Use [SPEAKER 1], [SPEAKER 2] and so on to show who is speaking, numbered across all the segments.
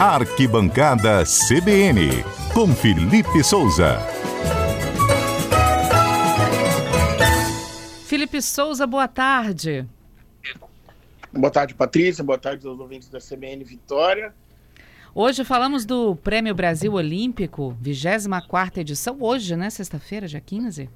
[SPEAKER 1] Arquibancada CBN, com Felipe Souza.
[SPEAKER 2] Felipe Souza, boa tarde.
[SPEAKER 3] Boa tarde, Patrícia. Boa tarde aos ouvintes da CBN Vitória.
[SPEAKER 2] Hoje falamos do Prêmio Brasil Olímpico, 24 edição, hoje, né? Sexta-feira, dia 15.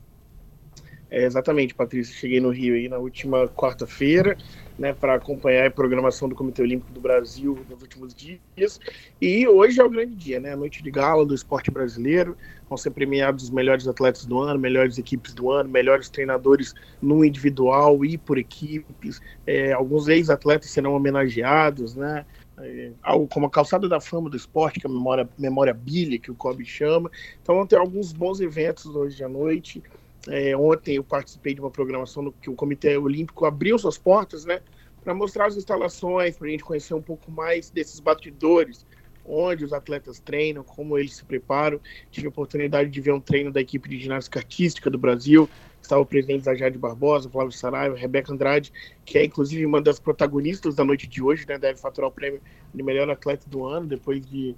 [SPEAKER 3] É, exatamente, Patrícia. Cheguei no Rio aí na última quarta-feira, né, para acompanhar a programação do Comitê Olímpico do Brasil nos últimos dias. E hoje é o grande dia, né? A noite de gala do esporte brasileiro. Vão ser premiados os melhores atletas do ano, melhores equipes do ano, melhores treinadores no individual e por equipes. É, alguns ex-atletas serão homenageados, né? É, algo como a calçada da fama do esporte, que é a memória, memória bilha, que o COB chama. Então vão ter alguns bons eventos hoje à noite. É, ontem eu participei de uma programação no que o Comitê Olímpico abriu suas portas, né, para mostrar as instalações, para a gente conhecer um pouco mais desses batidores, onde os atletas treinam, como eles se preparam. Tive a oportunidade de ver um treino da equipe de ginástica artística do Brasil, estava o presidente da Jade Barbosa, Flávio Saraiva, Rebeca Andrade, que é inclusive uma das protagonistas da noite de hoje, né, deve faturar o prêmio de melhor atleta do ano, depois de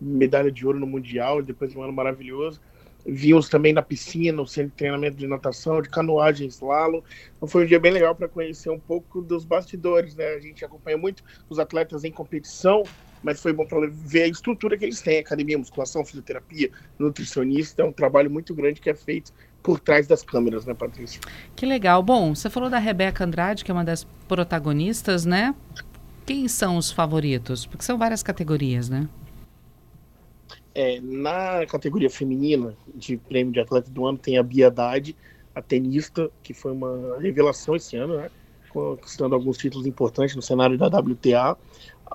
[SPEAKER 3] medalha de ouro no Mundial, depois de um ano maravilhoso. Vimos também na piscina, no centro de treinamento de natação, de canoagem, slalom. Então foi um dia bem legal para conhecer um pouco dos bastidores, né? A gente acompanha muito os atletas em competição, mas foi bom para ver a estrutura que eles têm, academia, musculação, fisioterapia, nutricionista, é um trabalho muito grande que é feito por trás das câmeras, né, Patrícia?
[SPEAKER 2] Que legal. Bom, você falou da Rebeca Andrade, que é uma das protagonistas, né? Quem são os favoritos? Porque são várias categorias, né?
[SPEAKER 3] É, na categoria feminina de prêmio de atleta do ano tem a Haddad, a tenista, que foi uma revelação esse ano, né? Conquistando alguns títulos importantes no cenário da WTA.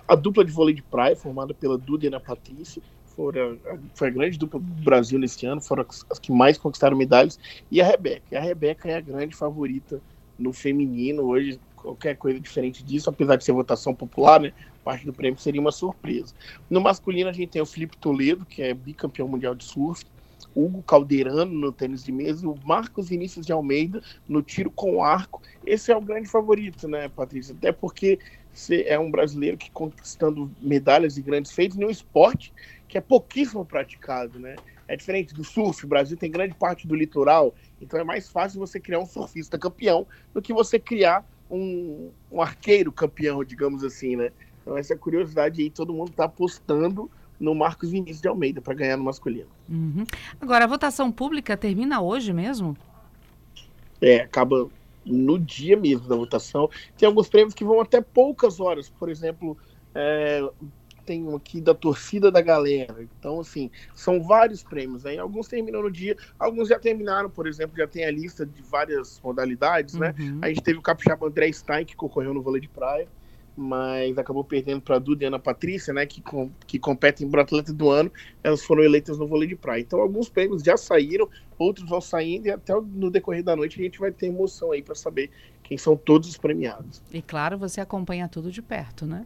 [SPEAKER 3] A dupla de vôlei de praia, formada pela Duda e Ana Patrícia, foram, foi a grande dupla do Brasil nesse ano, foram as que mais conquistaram medalhas. E a Rebeca. A Rebeca é a grande favorita no feminino. Hoje, qualquer coisa diferente disso, apesar de ser votação popular, né? parte do prêmio seria uma surpresa. No masculino, a gente tem o Felipe Toledo, que é bicampeão mundial de surf, Hugo Calderano no tênis de mesa e o Marcos Vinícius de Almeida no tiro com arco. Esse é o grande favorito, né, Patrícia? Até porque você é um brasileiro que conquistando medalhas e grandes feitos em um esporte que é pouquíssimo praticado, né? É diferente do surf, o Brasil tem grande parte do litoral, então é mais fácil você criar um surfista campeão do que você criar um, um arqueiro campeão, digamos assim, né? Então, essa curiosidade aí, todo mundo está apostando no Marcos Vinícius de Almeida para ganhar no masculino.
[SPEAKER 2] Uhum. Agora, a votação pública termina hoje mesmo?
[SPEAKER 3] É, acaba no dia mesmo da votação. Tem alguns prêmios que vão até poucas horas. Por exemplo, é, tem um aqui da torcida da galera. Então, assim, são vários prêmios. Né? Alguns terminam no dia, alguns já terminaram, por exemplo, já tem a lista de várias modalidades, né? uhum. né? A gente teve o capixaba André Stein, que concorreu no vôlei de praia mas acabou perdendo para a Duda e Ana Patrícia, né, que, com, que competem para atleta do ano, elas foram eleitas no vôlei de praia. Então alguns prêmios já saíram, outros vão saindo e até no decorrer da noite a gente vai ter emoção aí para saber quem são todos os premiados.
[SPEAKER 2] E claro, você acompanha tudo de perto, né?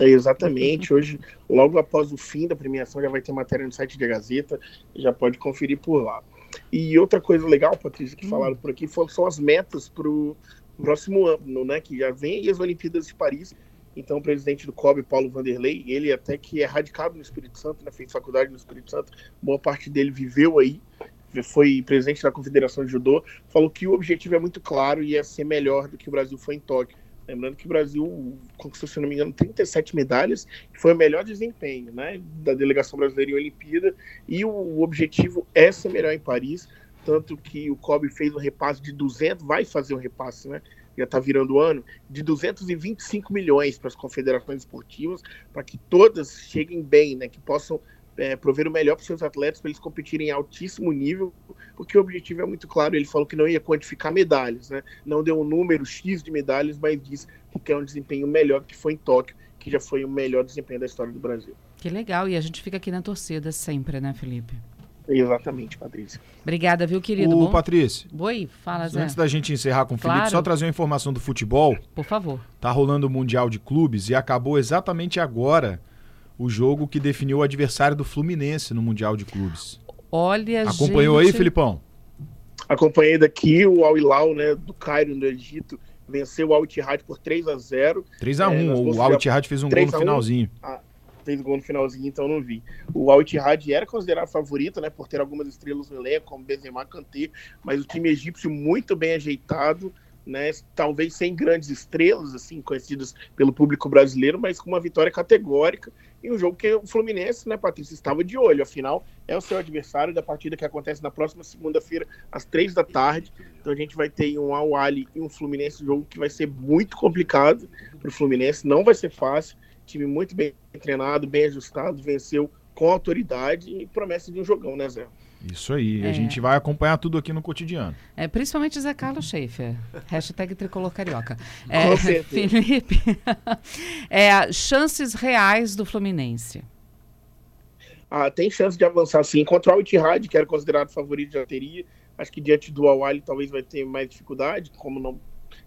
[SPEAKER 3] É, exatamente. Hoje, logo após o fim da premiação, já vai ter matéria no site da Gazeta, já pode conferir por lá. E outra coisa legal, Patrícia, que hum. falaram por aqui, são as metas para o próximo ano, né? Que já vem aí as Olimpíadas de Paris. Então, o presidente do COB, Paulo Vanderlei, ele até que é radicado no Espírito Santo, né, fez faculdade no Espírito Santo, boa parte dele viveu aí, foi presidente da Confederação de Judô, falou que o objetivo é muito claro e é ser melhor do que o Brasil foi em Tóquio. Lembrando que o Brasil conquistou, se não me engano, 37 medalhas, que foi o melhor desempenho né, da delegação brasileira em Olimpíada, e o, objetivo é ser melhor em Paris tanto que o COB fez um repasse de 200, vai fazer um repasse, né? Já está virando o ano, de 225 milhões para as confederações esportivas, para que todas cheguem bem, né? Que possam é, prover o melhor para os seus atletas, para eles competirem em altíssimo nível, porque o objetivo é muito claro. Ele falou que não ia quantificar medalhas, né? Não deu um número X de medalhas, mas disse que quer um desempenho melhor que foi em Tóquio, que já foi o melhor desempenho da história do Brasil.
[SPEAKER 2] Que legal, e a gente fica aqui na torcida sempre, né, Felipe?
[SPEAKER 3] Exatamente, Patrícia.
[SPEAKER 2] Obrigada, viu, querido?
[SPEAKER 4] O Bom? Patrícia.
[SPEAKER 2] Oi, fala, Zé.
[SPEAKER 4] Antes da gente encerrar com o claro. Felipe, só trazer uma informação do futebol.
[SPEAKER 2] Por favor.
[SPEAKER 4] Tá rolando o Mundial de Clubes e acabou exatamente agora o jogo que definiu o adversário do Fluminense no Mundial de Clubes.
[SPEAKER 2] Olha,
[SPEAKER 4] Acompanhou
[SPEAKER 2] gente...
[SPEAKER 4] aí, Filipão?
[SPEAKER 3] Acompanhei daqui o Al Hilal, né, do Cairo, no Egito, venceu o Al Ittihad por 3 a 0
[SPEAKER 4] 3 a 1 é, o Al Ittihad fez um gol no finalzinho.
[SPEAKER 3] A, fez gol no finalzinho, então não vi. O Al Ittihad era considerado favorito, né, por ter algumas estrelas no elenco, como Benzema, Kanté, mas o time egípcio muito bem ajeitado, né, talvez sem grandes estrelas, assim, conhecidas pelo público brasileiro, mas com uma vitória categórica e um jogo que o Fluminense, né, Patrícia, estava de olho. Afinal, é o seu adversário da partida que acontece na próxima segunda-feira, às três da tarde. Então a gente vai ter um Al e um Fluminense, jogo que vai ser muito complicado para o Fluminense, não vai ser fácil. Time muito bem treinado, bem ajustado, venceu com autoridade e promessa de um jogão, né, Zé?
[SPEAKER 4] Isso aí.
[SPEAKER 2] É.
[SPEAKER 4] A gente vai acompanhar tudo aqui no cotidiano.
[SPEAKER 2] É, principalmente Zé Carlos Schaefer. Hashtag tricolor carioca. É. Felipe, é, chances reais do Fluminense.
[SPEAKER 3] Ah, tem chance de avançar sim. Contra o Al Ittihad, que era considerado favorito, já teria. Acho que diante do Al Ahly talvez vai ter mais dificuldade, como não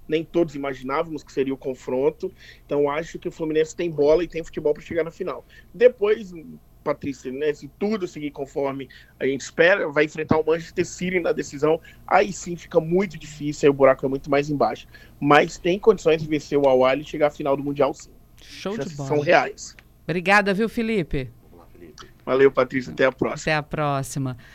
[SPEAKER 3] nem todos imaginávamos que seria o confronto. Então acho que o Fluminense tem bola e tem futebol para chegar na final. Depois, Patrícia, né, se tudo seguir conforme a gente espera, vai enfrentar o Manchester City na decisão. Aí sim fica muito difícil, aí o buraco é muito mais embaixo. Mas tem condições de vencer o Al Ahly e chegar à final do Mundial sim.
[SPEAKER 2] Show de bola.
[SPEAKER 3] são reais.
[SPEAKER 2] Obrigada, viu, Felipe?
[SPEAKER 3] Valeu, Patrícia. Até a próxima.
[SPEAKER 2] Até a próxima.